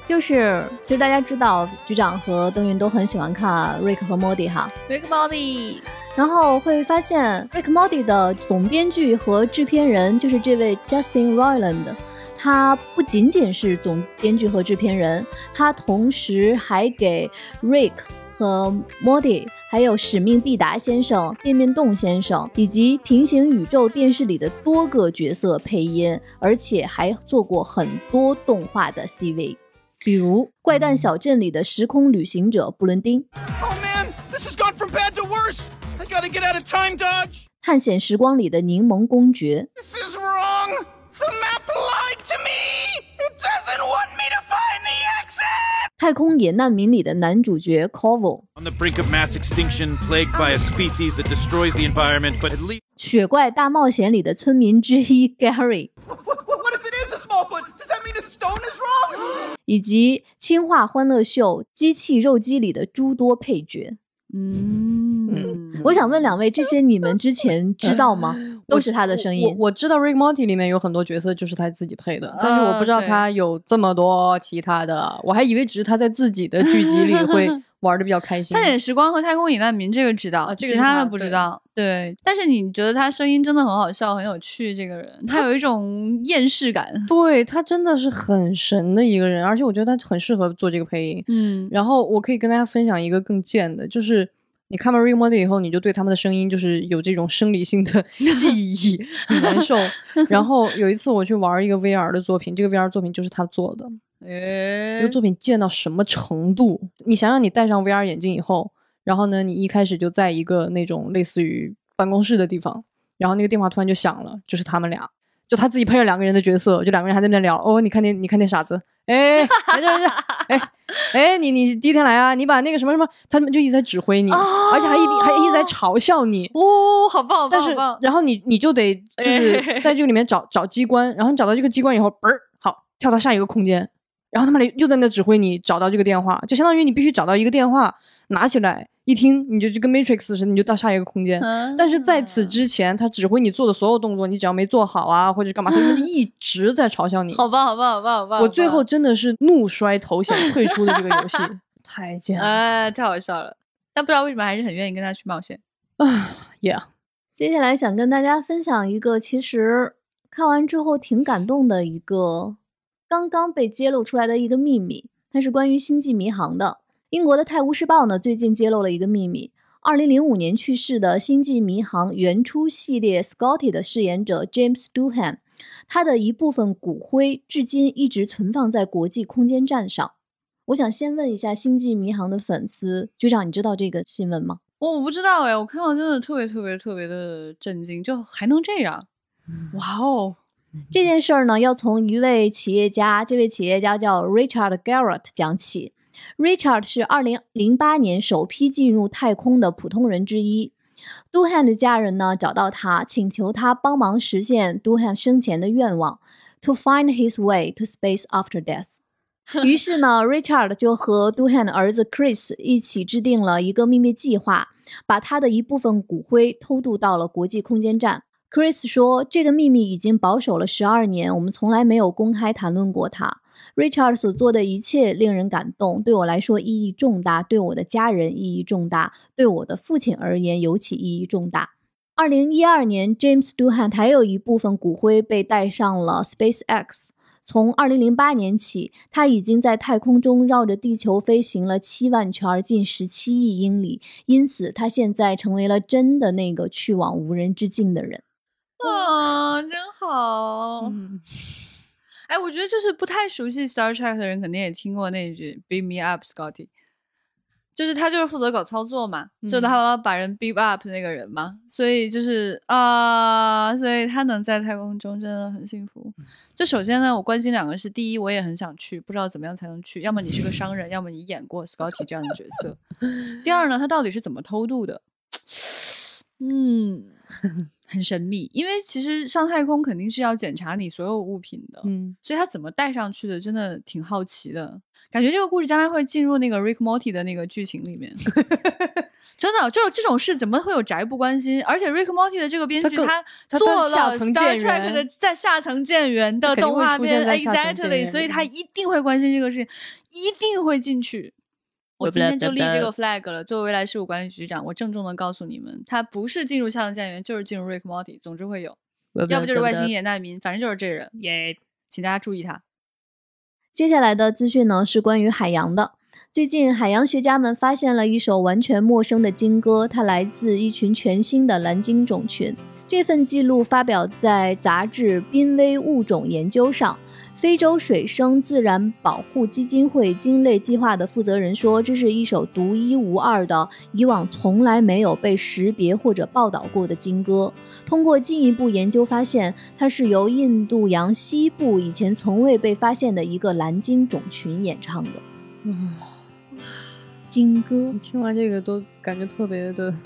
就是其实大家知道，局长和邓云都很喜欢看《Rick 和 Morty》哈，Rick Mody 然后会发现《Rick m o d y 的总编剧和制片人就是这位 Justin Roiland，他不仅仅是总编剧和制片人，他同时还给 Rick 和 Morty，还有使命必达先生、变变洞先生以及平行宇宙电视里的多个角色配音，而且还做过很多动画的 CV，比如《怪诞小镇》里的时空旅行者布伦丁。 Oh man, this has gone from bad to worse. I gotta get out of time dodge. 探险时光里的柠檬公爵， This is wrong. The map lied to me. It doesn't want me to find the exit. 太空野难民里的男主角 Corvo， On the brink of mass extinction, plagued by a species that destroys the environment, but at least 雪怪大冒险里的村民之一 Gary， What, what, what if it is a small foot? Does that mean a stone is wrong? 以及轻化欢乐秀机器肉鸡里的诸多配角。嗯，我想问两位，这些你们之前知道吗？都是他的声音我。我知道《Rick Morty》里面有很多角色就是他自己配的，但是我不知道他有这么多其他的，我还以为只是他在自己的剧集里会 玩的比较开心。探险时光和太空影难民这个知道，啊这个其他的不知道。对，但是你觉得他声音真的很好笑，很有趣。这个人，他有一种厌世感。对他真的是很神的一个人，而且我觉得他很适合做这个配音。嗯，然后我可以跟大家分享一个更贱的，就是你看完《Rick Morty》以后，你就对他们的声音就是有这种生理性的 记忆，很难受。然后有一次我去玩一个 VR 的作品，这个 VR 作品就是他做的。诶这个作品贱到什么程度？你想想，你戴上 VR 眼镜以后，然后呢，你一开始就在一个那种类似于办公室的地方，然后那个电话突然就响了，就是他们俩，就他自己配了两个人的角色，就两个人还在那边聊。哦，你看那，你看那傻子，哎，来这来这，哎哎，你你第一天来啊，你把那个什么什么，他们就一直在指挥你，而且还一还一直在嘲笑你。哦，好棒，好棒，但是然后你你就得就是在这个里面找找机关，然后你找到这个机关以后，嘣儿好跳到下一个空间，然后他们俩又在那指挥你找到这个电话，就相当于你必须找到一个电话，拿起来一听，你就就跟 Matrix 似的，你就到下一个空间。但是在此之前，他指挥你做的所有动作，你只要没做好啊，或者干嘛，他就一直在嘲笑你。好吧，好吧，好吧，好吧。我最后真的是怒摔头，想退出的这个游戏，太贱了。哎，太好笑了。但不知道为什么还是很愿意跟他去冒险。啊，Yeah，接下来想跟大家分享一个，其实看完之后挺感动的一个刚刚被揭露出来的一个秘密，它是关于《星际迷航》的。英国的《泰晤士报》呢最近揭露了一个秘密：二零零五年去世的《星际迷航》原初系列 Scotty 的饰演者 James Doohan，他的一部分骨灰至今一直存放在国际空间站上。我想先问一下《星际迷航》的粉丝局长，你知道这个新闻吗？我我不知道哎，我看到真的特别特别特别的震惊，就还能这样？哇哦！这件事儿呢，要从一位企业家，这位企业家叫 Richard Garrett 讲起。Richard 是2008年首批进入太空的普通人之一。Doohan 的家人呢找到他，请求他帮忙实现 Doohan 生前的愿望，to find his way to space after death。于是呢，Richard 就和 Doohan 的儿子 Chris 一起制定了一个秘密计划，把他的一部分骨灰偷渡到了国际空间站。Chris 说：“这个秘密已经保守了十二年，我们从来没有公开谈论过它。Richard 所做的一切令人感动，对我来说意义重大，对我的家人意义重大，对我的父亲而言尤其意义重大。”二零一二年，James Doohan 还有一部分骨灰被带上了 SpaceX。从二零零八年起，他已经在太空中绕着地球飞行了七万圈，近十七亿英里。因此，他现在成为了真的那个去往无人之境的人。啊，真好。嗯，哎，我觉得就是不太熟悉 Star Trek 的人肯定也听过那一句 “Beat me up, Scotty”，就是他就是负责搞操作嘛，就嗯他要把人 beat up 那个人嘛，所以就是啊、所以他能在太空中真的很幸福。就首先呢，我关心两个是，第一，我也很想去，不知道怎么样才能去，要么你是个商人，要么你演过 Scotty 这样的角色。第二呢，他到底是怎么偷渡的？嗯，很神秘，因为其实上太空肯定是要检查你所有物品的，嗯，所以他怎么带上去的，真的挺好奇的。感觉这个故事将来会进入那个 Rick Morty 的那个剧情里面。真的，这种这种事怎么会有宅不关心？而且 Rick Morty 的这个编剧他做了 Star 建 Trek 的在下层建员的动画片，exactly，所以他一定会关心这个事情，一定会进去。我今天就立这个 flag 了。作为未来事务管理局长，我郑重的告诉你们，他不是进入下层建员，就是进入 Rick Morty，总之会有，要不就是外星野难民，反正就是这人。耶，请大家注意他。接下来的资讯呢是关于海洋的。最近，海洋学家们发现了一首完全陌生的鲸歌，它来自一群全新的蓝鲸种群。这份记录发表在杂志《濒危物种研究》上。非洲水生自然保护基金会鲸类计划的负责人说：“这是一首独一无二的，以往从来没有被识别或者报道过的鲸歌。通过进一步研究发现，它是由印度洋西部以前从未被发现的一个蓝鲸种群演唱的嗯鲸歌你。听完这个都感觉特别的太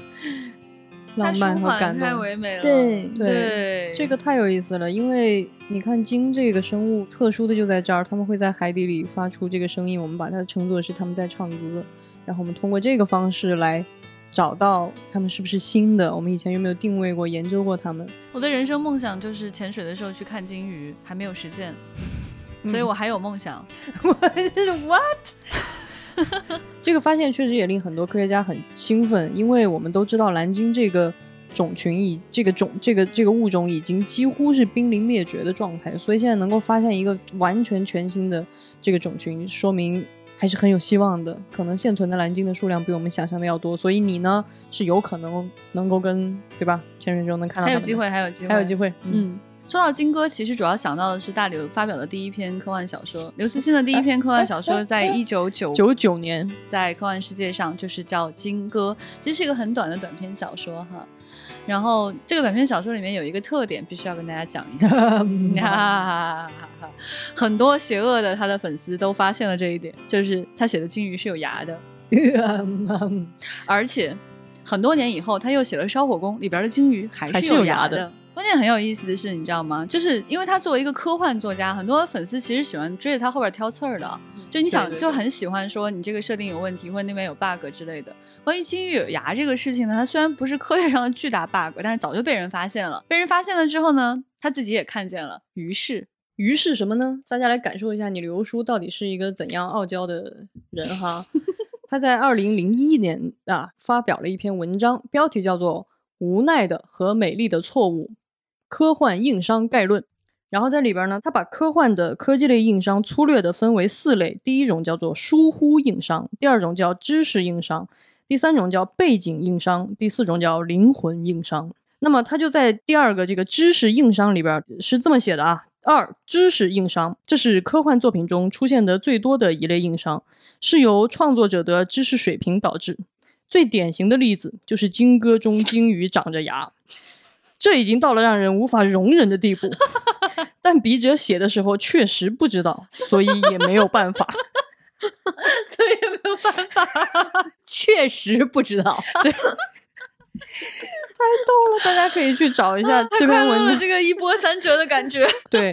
浪漫和感动。唯美了。对对，这个太有意思了，因为你看鲸这个生物特殊的就在这儿，他们会在海底里发出这个声音，我们把它称作是他们在唱歌，然后我们通过这个方式来找到他们是不是新的，我们以前有没有定位过、研究过他们。我的人生梦想就是潜水的时候去看鲸鱼，还没有实现，所 以 我还有梦想。What？这个发现确实也令很多科学家很兴奋，因为我们都知道蓝鲸这个种群已这个种这个这个物种已经几乎是濒临灭绝的状态，所以现在能够发现一个完全全新的这个种群，说明还是很有希望的。可能现存的蓝鲸的数量比我们想象的要多，所以你呢是有可能能够跟对吧潜水中能看到的还有机会，还有机会，还有机会，嗯。嗯，说到金哥，其实主要想到的是大刘发表的第一篇科幻小说。刘慈欣的第一篇科幻小说在 一九九九九年，在科幻世界上就是叫《金戈》，其实是一个很短的短篇小说哈。然后这个短篇小说里面有一个特点，必须要跟大家讲一下。很多邪恶的他的粉丝都发现了这一点，就是他写的金鱼是有牙的，而且很多年以后他又写了《烧火工》，里边的金鱼还还是有牙的。关键很有意思的是，你知道吗？就是因为他作为一个科幻作家，很多粉丝其实喜欢追着他后边挑刺儿的。就你想，对对对就很喜欢说你这个设定有问题，或者那边有 bug 之类的。关于金玉有牙这个事情呢，它虽然不是科学上的巨大 bug，但是早就被人发现了。被人发现了之后呢，他自己也看见了，于是于是什么呢？大家来感受一下，你刘叔到底是一个怎样傲娇的人哈？他在二零零一年啊发表了一篇文章，标题叫做《无奈的和美丽的错误：科幻硬伤概论》。然后在里边呢，他把科幻的科技类硬伤粗略的分为四类，第一种叫做疏忽硬伤，第二种叫知识硬伤，第三种叫背景硬伤，第四种叫灵魂硬伤。那么他就在第二个这个知识硬伤里边是这么写的啊：二、知识硬伤，这是科幻作品中出现的最多的一类硬伤，是由创作者的知识水平导致。最典型的例子就是《金歌》中鲸鱼长着牙，这已经到了让人无法容忍的地步。但笔者写的时候确实不知道，所以也没有办法。所以也没有办法。确实不知道。对，太逗了大家可以去找一下这篇文章。这个一波三折的感觉。对，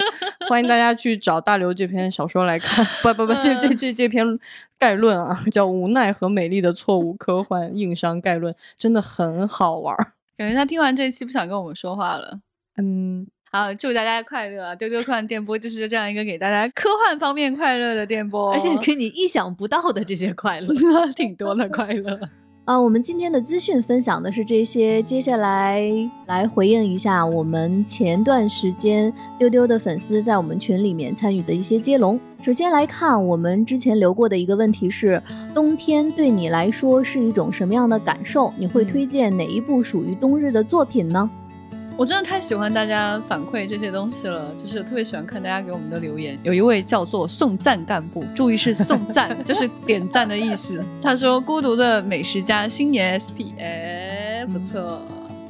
欢迎大家去找大刘这篇小说来看，不不不，这这这这篇概论啊，叫《无奈和美丽的错误：科幻硬伤概论》，真的很好玩儿。感觉他听完这一期不想跟我们说话了。嗯，好，祝大家快乐啊！丢丢科幻电波就是这样一个给大家科幻方面快乐的电波，而且给你意想不到的这些快乐。挺多的快乐。啊，我们今天的资讯分享的是这些，接下来来回应一下我们前段时间丢丢的粉丝在我们群里面参与的一些接龙。首先来看我们之前留过的一个问题是：冬天对你来说是一种什么样的感受？你会推荐哪一部属于冬日的作品呢？我真的太喜欢大家反馈这些东西了，就是特别喜欢看大家给我们的留言。有一位叫做送赞干部，注意是送赞，就是点赞的意思。他说：“孤独的美食家新年 SP，哎，不错。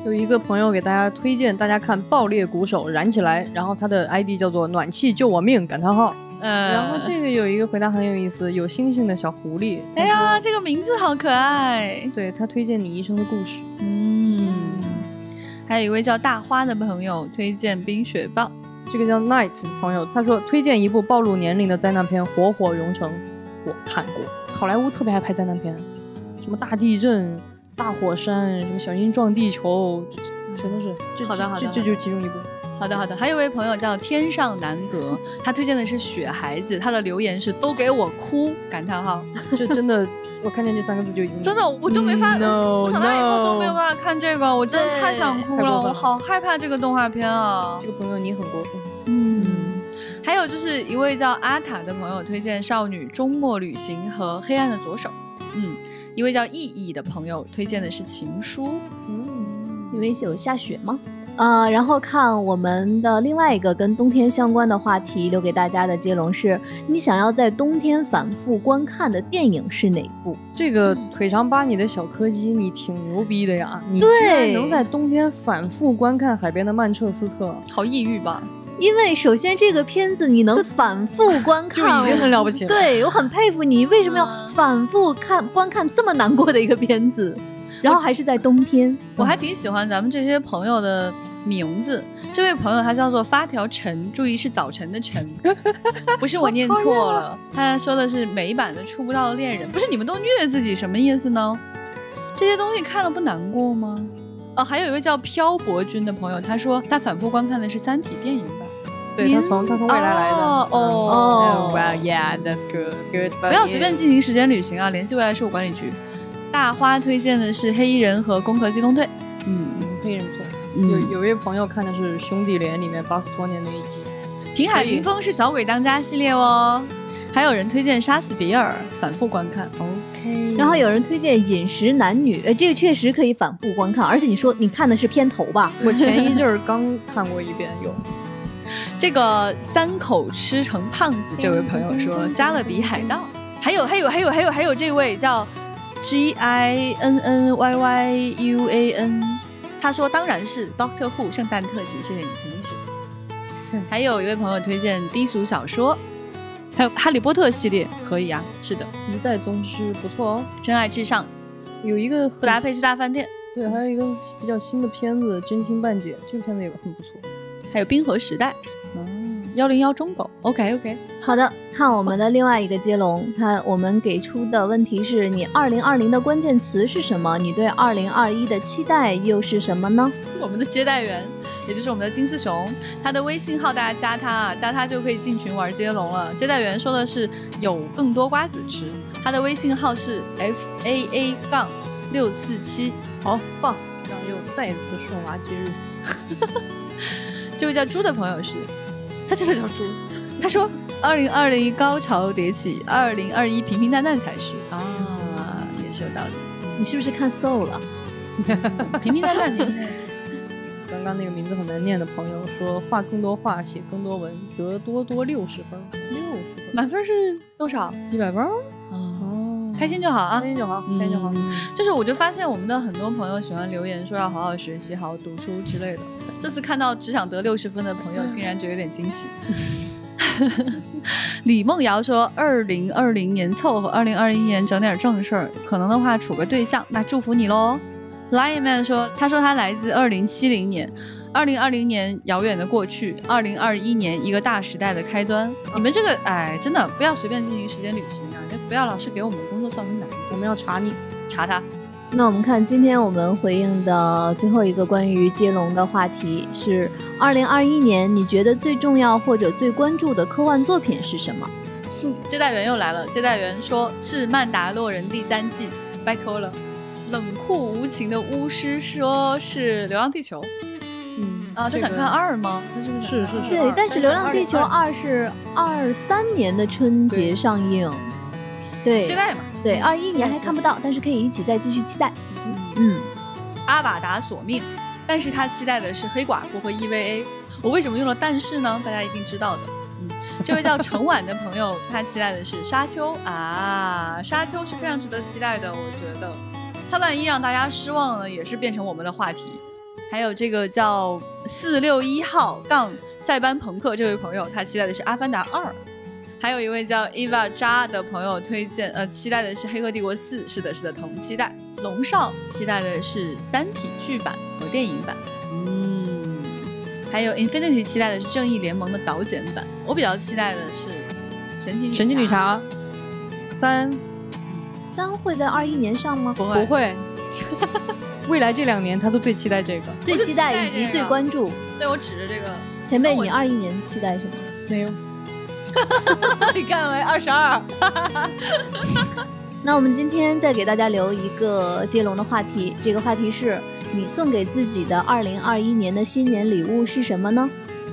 有一个朋友给大家推荐大家看《爆裂鼓手燃起来》，然后他的 ID 叫做“暖气救我命”感叹号。嗯，然后这个有一个回答很有意思，有星星的小狐狸，他哎呀，这个名字好可爱。对他推荐你一生的故事。嗯，还有一位叫大花的朋友推荐《冰雪暴》。这个叫 Night 的朋友，他说推荐一部暴露年龄的灾难片《火火熔城》，我看过。好莱坞特别爱拍灾难片，什么大地震、大火山，什么小心撞地球，全都是。这好的好的好的这这就是其中一部。好的好的，还有一位朋友叫天上南阁，他推荐的是《雪孩子》，他的留言是“都给我哭”感叹号。这真的，我看见这三个字就已经真的，我就没法，No, 我长大以后都没有办法看这个，我真的太想哭了，我好害怕这个动画片啊这。个朋友你很过分。嗯，还有就是一位叫阿塔的朋友推荐《少女周末旅行》和《黑暗的左手》。嗯，一位叫意义的朋友推荐的是《情书》。嗯，因为有下雪吗？呃，然后看我们的另外一个跟冬天相关的话题，留给大家的接龙是：你想要在冬天反复观看的电影是哪部？这个腿长八米的小柯基，你挺牛逼的呀！你居然对能在冬天反复观看海边的曼彻斯特，好抑郁吧？因为首先这个片子你能反复观看就，已经很了不起了。对我很佩服你，为什么要嗯反复看观看这么难过的一个片子？然后还是在冬天，我还挺喜欢咱们这些朋友的名字。这位朋友他叫做发条晨，注意是早晨的晨，不是我念错了。他说的是美版的《触不到的恋人》，不是你们都虐自己什么意思呢？这些东西看了不难过吗？哦，还有一位叫漂泊君的朋友，他说他反复观看的是《三体》电影版。对他从他从未来来的。哦哦哦，Well yeah, that's good, good. 不要随便进行时间旅行啊！联系未来事务管理局。大花推荐的是《黑衣人》和《攻壳机动队》。嗯，黑衣人不错。嗯有一位朋友看的是《兄弟连》里面巴斯托年那一集。平海林峰是小鬼当家系列哦。还有人推荐《杀死比尔》，反复观看。OK。然后有人推荐《饮食男女》，呃，这个确实可以反复观看，而且你说你看的是片头吧？我前一阵儿刚看过一遍，有。这个三口吃成胖子这位朋友说《加勒比海盗》，还有还有还有还有还有这位叫 G I N N Y Y U A N，他说当然是 Doctor Who 圣诞特辑，谢谢你，肯定是。还有一位朋友推荐低俗小说，还有哈利波特系列，可以啊，是的，一代宗师不错哦。真爱至上，有一个布达佩斯大饭店，对，还有一个比较新的片子《真心半解》，这个片子也很不错。还有冰河时代，嗯，幺零幺中狗，OK OK。好的，看我们的另外一个接龙，看我们给出的问题是你二零二零的关键词是什么？你对二零二一的期待又是什么呢？我们的接待员，也就是我们的金丝熊，他的微信号大家加他啊，加他就可以进群玩接龙了。接待员说的是有更多瓜子吃，他的微信号是 f a a 杠六四七，好棒！然后又再一次顺娃接入。这位叫猪的朋友是，他真的叫猪。他说：“二零二零高潮迭起，二零二一平平淡淡才是啊，也是有道理。你是不是看 Soul 了？平平淡淡，平平淡淡。刚刚那个名字很难念的朋友说，画更多画，写更多文，得多多六十分，六十分，满分是多少？一百分啊哦，开心就好啊，开心就好，开心就好。嗯就是我就发现我们的很多朋友喜欢留言说要好好学习、好好读书之类的。这次看到只想得六十分的朋友，竟然觉得有点惊喜。李梦瑶说：“二零二零年凑合，二零二一年整点正事儿，可能的话处个对象，那祝福你喽。” Flying Man 说：“他说他来自二零七零年，二零二零年遥远的过去，二零二一年一个大时代的开端。你们这个哎，真的不要随便进行时间旅行啊！就不要老是给我们工作造成难，我们要查你，查他。那我们看今天我们回应的最后一个关于接龙的话题是：二零二一年你觉得最重要或者最关注的科幻作品是什么？接待员又来了，接待员说是《曼达洛人》第三季，拜托了。冷酷无情的巫师说是《流浪地球》嗯啊，他想看二吗？他是不是是是对，但是《流浪地球二》是二三年的春节上映，对，期待嘛。对，二一年还看不到，但是可以一起再继续期待。嗯，阿瓦达索命，但是他期待的是黑寡妇和 EVA。我为什么用了但是呢？大家一定知道的。嗯，这位叫陈婉的朋友，他期待的是沙丘啊，沙丘是非常值得期待的，我觉得。他万一让大家失望了，也是变成我们的话题。还有这个叫四六一号杠塞班朋克这位朋友，他期待的是《阿凡达二》。还有一位叫 Eva 扎的朋友推荐，呃，期待的是《黑客帝国四》，是的，是的，同期待。龙少期待的是《三体》剧版和电影版，嗯，还有 Infinity 期待的是《正义联盟》的导剪版。我比较期待的是《神奇神奇女侠三三会在二一年上吗？不会不会，未来这两年他都最期待这个。最期待以及最关注。对我指着这个，前辈，你二一年期待什么？没有，你看为二十二。那我们今天再给大家留一个接龙的话题，这个话题是你送给自己的二零二一年的新年礼物是什么呢？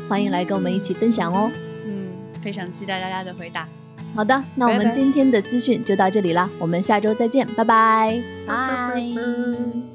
欢迎来跟我们一起分享哦。嗯，非常期待大家的回答。好的，那我们今天的资讯就到这里啦，我们下周再见，拜拜。拜。